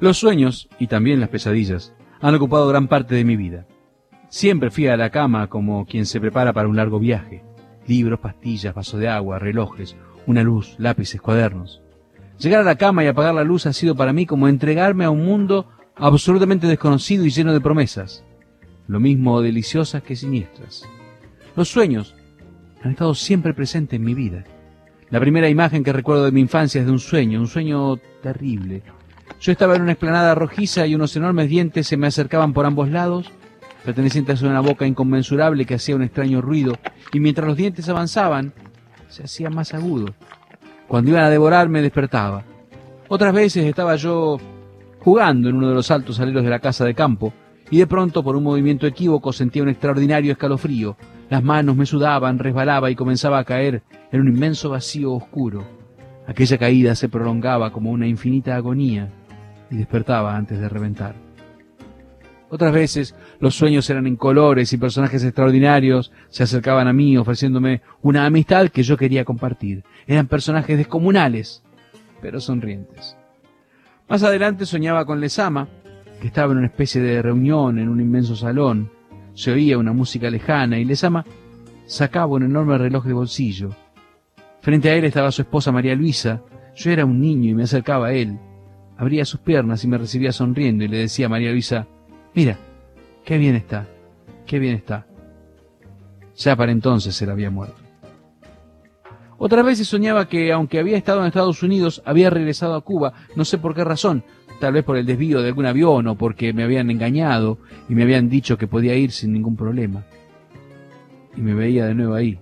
Los sueños, y también las pesadillas, han ocupado gran parte de mi vida. Siempre fui a la cama como quien se prepara para un largo viaje. Libros, pastillas, vaso de agua, relojes, una luz, lápices, cuadernos. Llegar a la cama y apagar la luz ha sido para mí como entregarme a un mundo absolutamente desconocido y lleno de promesas, lo mismo deliciosas que siniestras. Los sueños han estado siempre presentes en mi vida. La primera imagen que recuerdo de mi infancia es de un sueño, un sueño terrible. Yo estaba en una explanada rojiza y unos enormes dientes se me acercaban por ambos lados, pertenecientes a una boca inconmensurable que hacía un extraño ruido, y mientras los dientes avanzaban, se hacía más agudo. Cuando iban a devorarme despertaba. Otras veces estaba yo jugando en uno de los altos aleros de la casa de campo, y de pronto, por un movimiento equívoco, sentía un extraordinario escalofrío. Las manos me sudaban, resbalaba y comenzaba a caer en un inmenso vacío oscuro. Aquella caída se prolongaba como una infinita agonía y despertaba antes de reventar. Otras veces los sueños eran en colores y personajes extraordinarios se acercaban a mí ofreciéndome una amistad que yo quería compartir. Eran personajes descomunales, pero sonrientes. Más adelante soñaba con Lesama, que estaba en una especie de reunión en un inmenso salón. Se oía una música lejana y Lesama sacaba un enorme reloj de bolsillo. Frente a él estaba su esposa María Luisa. Yo era un niño y me acercaba a él. Abría sus piernas y me recibía sonriendo y le decía a María Luisa, mira, qué bien está, qué bien está. Ya para entonces él había muerto. Otras veces soñaba que, aunque había estado en Estados Unidos, había regresado a Cuba, no sé por qué razón, tal vez por el desvío de algún avión o porque me habían engañado y me habían dicho que podía ir sin ningún problema. Y me veía de nuevo ahí,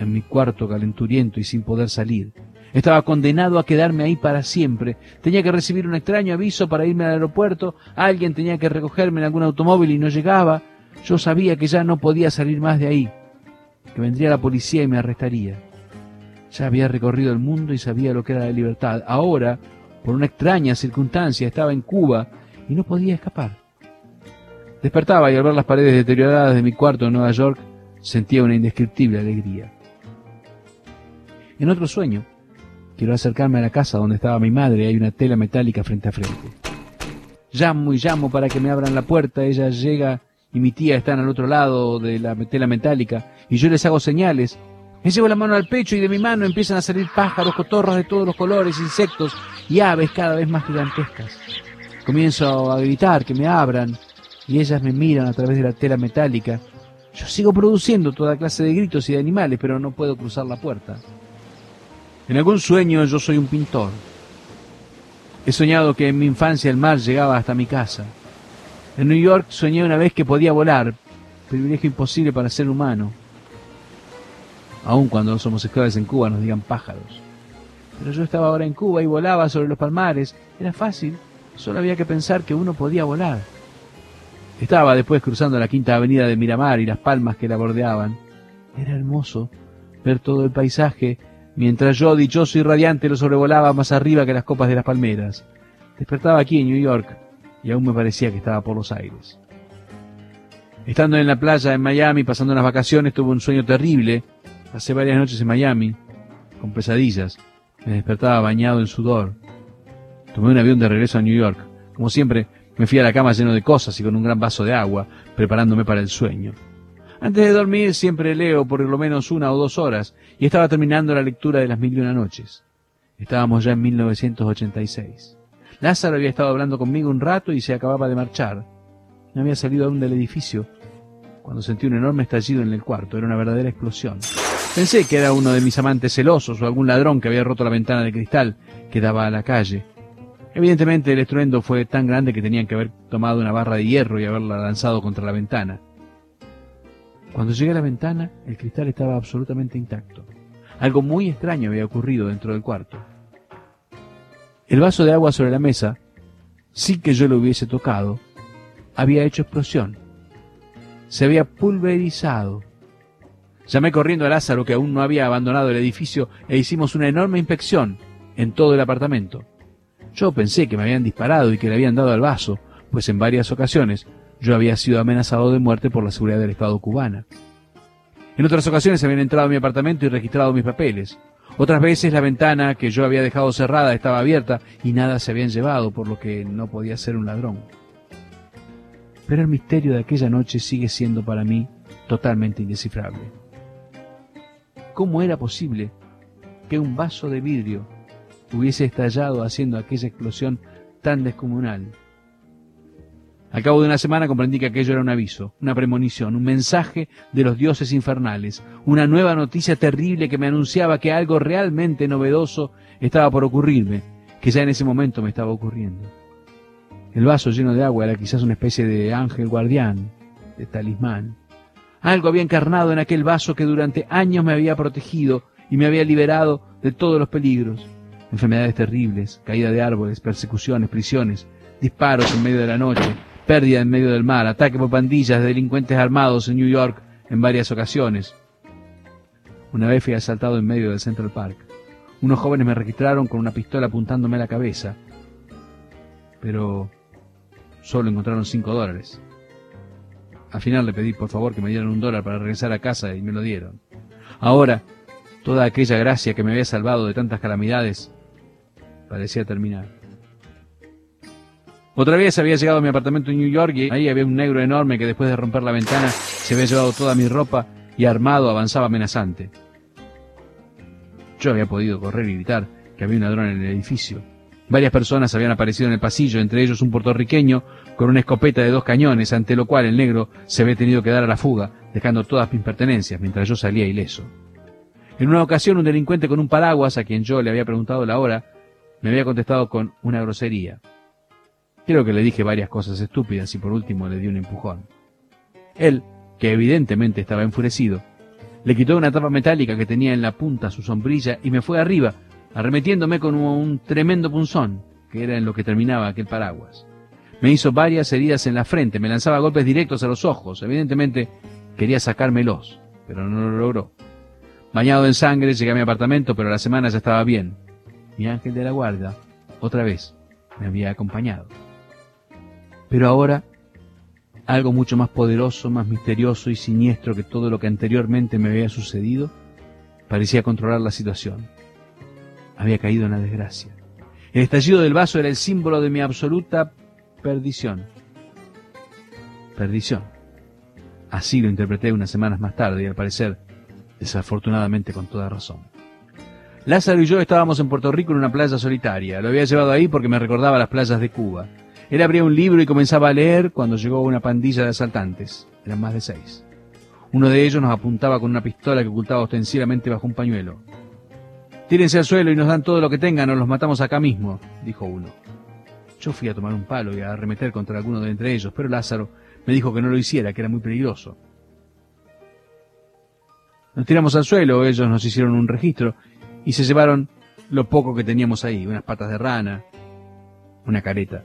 en mi cuarto calenturiento y sin poder salir. Estaba condenado a quedarme ahí para siempre. Tenía que recibir un extraño aviso para irme al aeropuerto, alguien tenía que recogerme en algún automóvil y no llegaba. Yo sabía que ya no podía salir más de ahí que vendría la policía y me arrestaría. Ya había recorrido el mundo y sabía lo que era la libertad. Ahora, por una extraña circunstancia, estaba en Cuba y no podía escapar. Despertaba y al ver las paredes deterioradas de mi cuarto en Nueva York, sentía una indescriptible alegría. En otro sueño, quiero acercarme a la casa donde estaba mi madre hay una tela metálica frente a frente. Llamo y llamo para que me abran la puerta, ella llega y mi tía está al otro lado de la tela metálica y yo les hago señales. Me llevo la mano al pecho y de mi mano empiezan a salir pájaros, cotorras de todos los colores, insectos y aves cada vez más gigantescas. Comienzo a gritar que me abran y ellas me miran a través de la tela metálica. Yo sigo produciendo toda clase de gritos y de animales, pero no puedo cruzar la puerta. En algún sueño yo soy un pintor. He soñado que en mi infancia el mar llegaba hasta mi casa. En New York soñé una vez que podía volar, privilegio imposible para ser humano. Aun cuando los homosexuales en Cuba nos digan pájaros. Pero yo estaba ahora en Cuba y volaba sobre los palmares. Era fácil, solo había que pensar que uno podía volar. Estaba después cruzando la quinta avenida de Miramar y las palmas que la bordeaban. Era hermoso ver todo el paisaje mientras yo, dichoso y radiante, lo sobrevolaba más arriba que las copas de las palmeras. Despertaba aquí en New York, y aún me parecía que estaba por los aires. Estando en la playa en Miami, pasando unas vacaciones, tuve un sueño terrible. Pasé varias noches en Miami, con pesadillas. Me despertaba bañado en sudor. Tomé un avión de regreso a New York. Como siempre, me fui a la cama lleno de cosas y con un gran vaso de agua, preparándome para el sueño. Antes de dormir siempre leo por lo menos una o dos horas y estaba terminando la lectura de las mil y una noches. Estábamos ya en 1986. Lázaro había estado hablando conmigo un rato y se acababa de marchar. No había salido aún del edificio cuando sentí un enorme estallido en el cuarto. Era una verdadera explosión. Pensé que era uno de mis amantes celosos o algún ladrón que había roto la ventana de cristal que daba a la calle. Evidentemente el estruendo fue tan grande que tenían que haber tomado una barra de hierro y haberla lanzado contra la ventana. Cuando llegué a la ventana, el cristal estaba absolutamente intacto. Algo muy extraño había ocurrido dentro del cuarto. El vaso de agua sobre la mesa, sin que yo lo hubiese tocado, había hecho explosión. Se había pulverizado. Llamé corriendo a Lázaro, que aún no había abandonado el edificio, e hicimos una enorme inspección en todo el apartamento. Yo pensé que me habían disparado y que le habían dado al vaso, pues en varias ocasiones yo había sido amenazado de muerte por la seguridad del Estado cubana. En otras ocasiones habían entrado a mi apartamento y registrado mis papeles. Otras veces la ventana que yo había dejado cerrada estaba abierta y nada se habían llevado, por lo que no podía ser un ladrón. Pero el misterio de aquella noche sigue siendo para mí totalmente indescifrable. ¿Cómo era posible que un vaso de vidrio hubiese estallado haciendo aquella explosión tan descomunal? Al cabo de una semana comprendí que aquello era un aviso, una premonición, un mensaje de los dioses infernales, una nueva noticia terrible que me anunciaba que algo realmente novedoso estaba por ocurrirme, que ya en ese momento me estaba ocurriendo. El vaso lleno de agua era quizás una especie de ángel guardián, de talismán. Algo había encarnado en aquel vaso que durante años me había protegido y me había liberado de todos los peligros. Enfermedades terribles, caída de árboles, persecuciones, prisiones, disparos en medio de la noche, pérdida en medio del mar, ataque por pandillas de delincuentes armados en New York en varias ocasiones. Una vez fui asaltado en medio del Central Park. Unos jóvenes me registraron con una pistola apuntándome a la cabeza, pero solo encontraron cinco dólares. Al final le pedí por favor que me dieran un dólar para regresar a casa y me lo dieron. Ahora, toda aquella gracia que me había salvado de tantas calamidades parecía terminar. Otra vez había llegado a mi apartamento en New York y ahí había un negro enorme que después de romper la ventana se había llevado toda mi ropa y armado avanzaba amenazante. Yo había podido correr y gritar que había un ladrón en el edificio. Varias personas habían aparecido en el pasillo, entre ellos un puertorriqueño con una escopeta de dos cañones, ante lo cual el negro se había tenido que dar a la fuga, dejando todas mis pertenencias mientras yo salía ileso. En una ocasión un delincuente con un paraguas, a quien yo le había preguntado la hora, me había contestado con una grosería. Creo que le dije varias cosas estúpidas y por último le di un empujón. Él, que evidentemente estaba enfurecido, le quitó una tapa metálica que tenía en la punta su sombrilla y me fue arriba, arremetiéndome con un tremendo punzón, que era en lo que terminaba aquel paraguas. Me hizo varias heridas en la frente, me lanzaba golpes directos a los ojos, evidentemente quería sacármelos, pero no lo logró. Bañado en sangre llegué a mi apartamento, pero la semana ya estaba bien. Mi ángel de la guarda, otra vez, me había acompañado. Pero ahora, algo mucho más poderoso, más misterioso y siniestro que todo lo que anteriormente me había sucedido, parecía controlar la situación. Había caído en la desgracia. El estallido del vaso era el símbolo de mi absoluta perdición. Perdición. Así lo interpreté unas semanas más tarde y al parecer, desafortunadamente con toda razón. Lázaro y yo estábamos en Puerto Rico en una playa solitaria. Lo había llevado ahí porque me recordaba las playas de Cuba. Él abría un libro y comenzaba a leer cuando llegó una pandilla de asaltantes. Eran más de seis. Uno de ellos nos apuntaba con una pistola que ocultaba ostensiblemente bajo un pañuelo. Tírense al suelo y nos dan todo lo que tengan o los matamos acá mismo, dijo uno. Yo fui a tomar un palo y a arremeter contra alguno de entre ellos, pero Lázaro me dijo que no lo hiciera, que era muy peligroso. Nos tiramos al suelo, ellos nos hicieron un registro y se llevaron lo poco que teníamos ahí, unas patas de rana, una careta.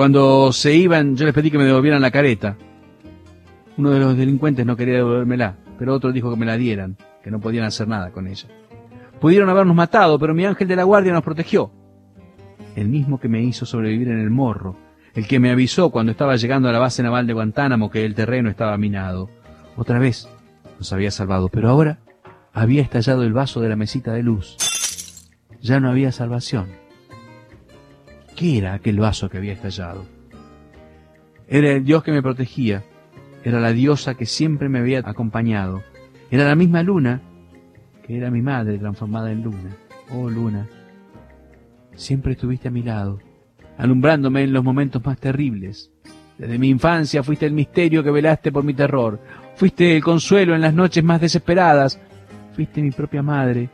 Cuando se iban, yo les pedí que me devolvieran la careta. Uno de los delincuentes no quería devolvérmela, pero otro dijo que me la dieran, que no podían hacer nada con ella. Pudieron habernos matado, pero mi ángel de la guardia nos protegió. El mismo que me hizo sobrevivir en el morro, el que me avisó cuando estaba llegando a la base naval de Guantánamo que el terreno estaba minado. Otra vez nos había salvado, pero ahora había estallado el vaso de la mesita de luz. Ya no había salvación. ¿Qué era aquel vaso que había estallado? Era el Dios que me protegía, era la diosa que siempre me había acompañado, era la misma luna que era mi madre transformada en luna. Oh luna, siempre estuviste a mi lado, alumbrándome en los momentos más terribles. Desde mi infancia fuiste el misterio que velaste por mi terror, fuiste el consuelo en las noches más desesperadas, fuiste mi propia madre,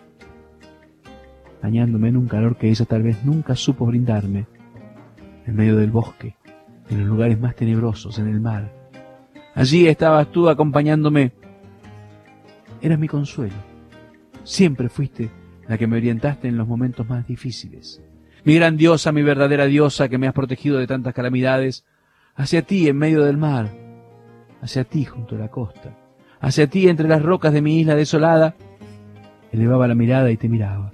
bañándome en un calor que ella tal vez nunca supo brindarme en medio del bosque, en los lugares más tenebrosos, en el mar. Allí estabas tú acompañándome. Eras mi consuelo. Siempre fuiste la que me orientaste en los momentos más difíciles. Mi gran diosa, mi verdadera diosa que me has protegido de tantas calamidades, hacia ti en medio del mar, hacia ti junto a la costa, hacia ti entre las rocas de mi isla desolada, elevaba la mirada y te miraba,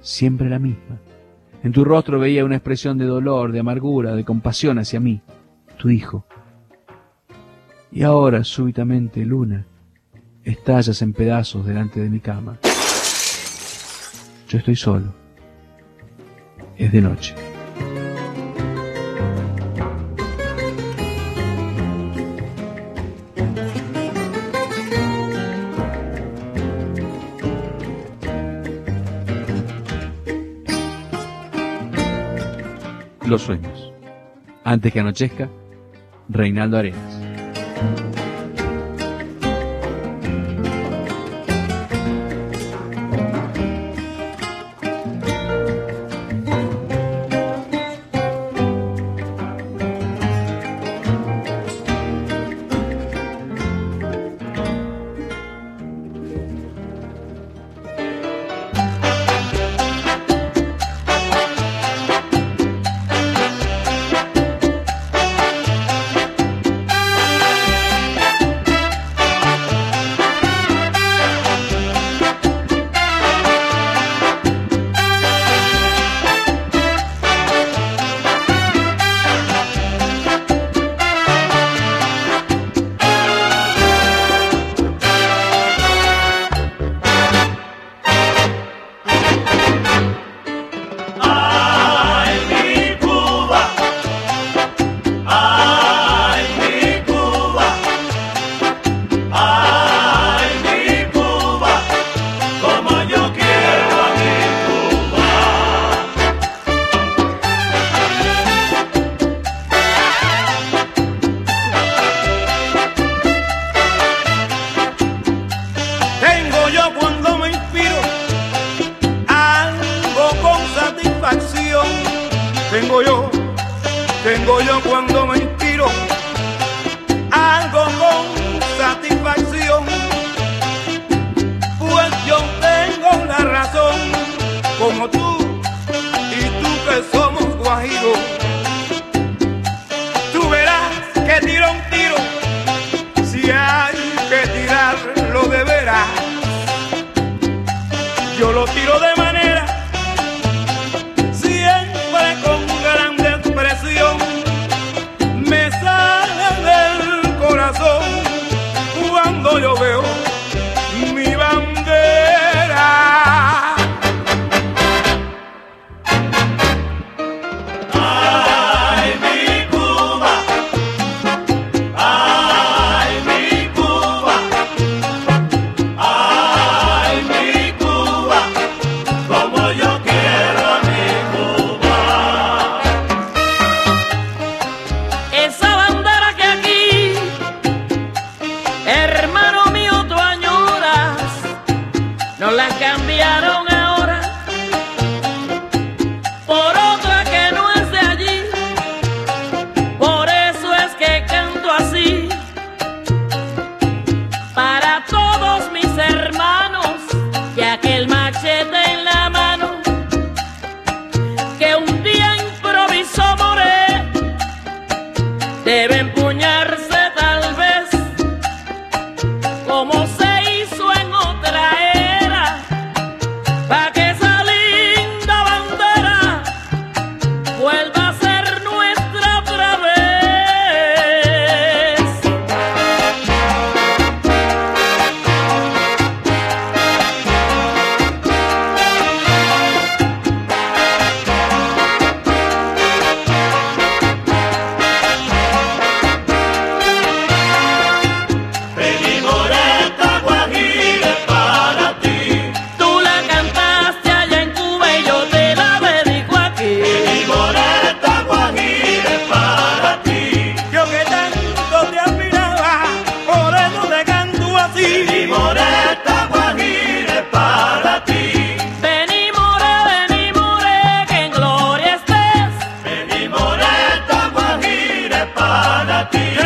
siempre la misma, en tu rostro veía una expresión de dolor, de amargura, de compasión hacia mí, tu hijo. Y ahora, súbitamente, Luna, estallas en pedazos delante de mi cama. Yo estoy solo. Es de noche. Los sueños. Antes que anochezca, Reinaldo Arenas. tengo yo, tengo yo cuando me inspiro. Algo con satisfacción, pues yo tengo la razón, como tú y tú que somos guajiros. Tú verás que tiro un tiro, si hay que tirarlo de veras. Yo lo tiro de manera que un día improvisó More. Debe para ti.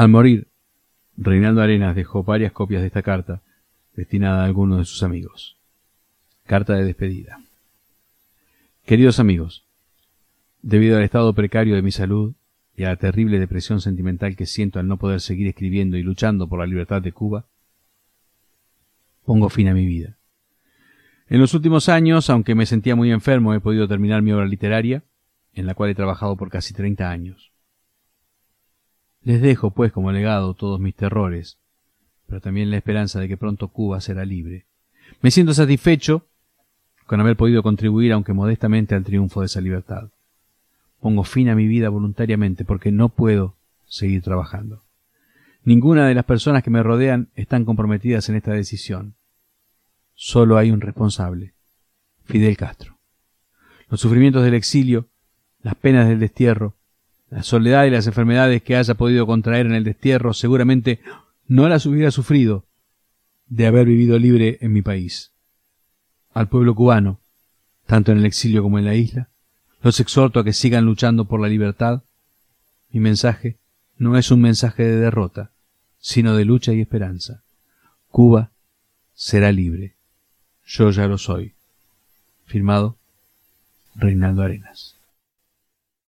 Al morir, Reinaldo Arenas dejó varias copias de esta carta destinada a algunos de sus amigos. Carta de despedida. Queridos amigos, debido al estado precario de mi salud y a la terrible depresión sentimental que siento al no poder seguir escribiendo y luchando por la libertad de Cuba, pongo fin a mi vida. En los últimos años, aunque me sentía muy enfermo, he podido terminar mi obra literaria, en la cual he trabajado por casi treinta años. Les dejo, pues, como legado todos mis terrores, pero también la esperanza de que pronto Cuba será libre. Me siento satisfecho con haber podido contribuir, aunque modestamente, al triunfo de esa libertad. Pongo fin a mi vida voluntariamente porque no puedo seguir trabajando. Ninguna de las personas que me rodean están comprometidas en esta decisión. Solo hay un responsable, Fidel Castro. Los sufrimientos del exilio, las penas del destierro, la soledad y las enfermedades que haya podido contraer en el destierro seguramente no las hubiera sufrido de haber vivido libre en mi país. Al pueblo cubano, tanto en el exilio como en la isla, los exhorto a que sigan luchando por la libertad. Mi mensaje no es un mensaje de derrota, sino de lucha y esperanza. Cuba será libre. Yo ya lo soy. Firmado Reinaldo Arenas.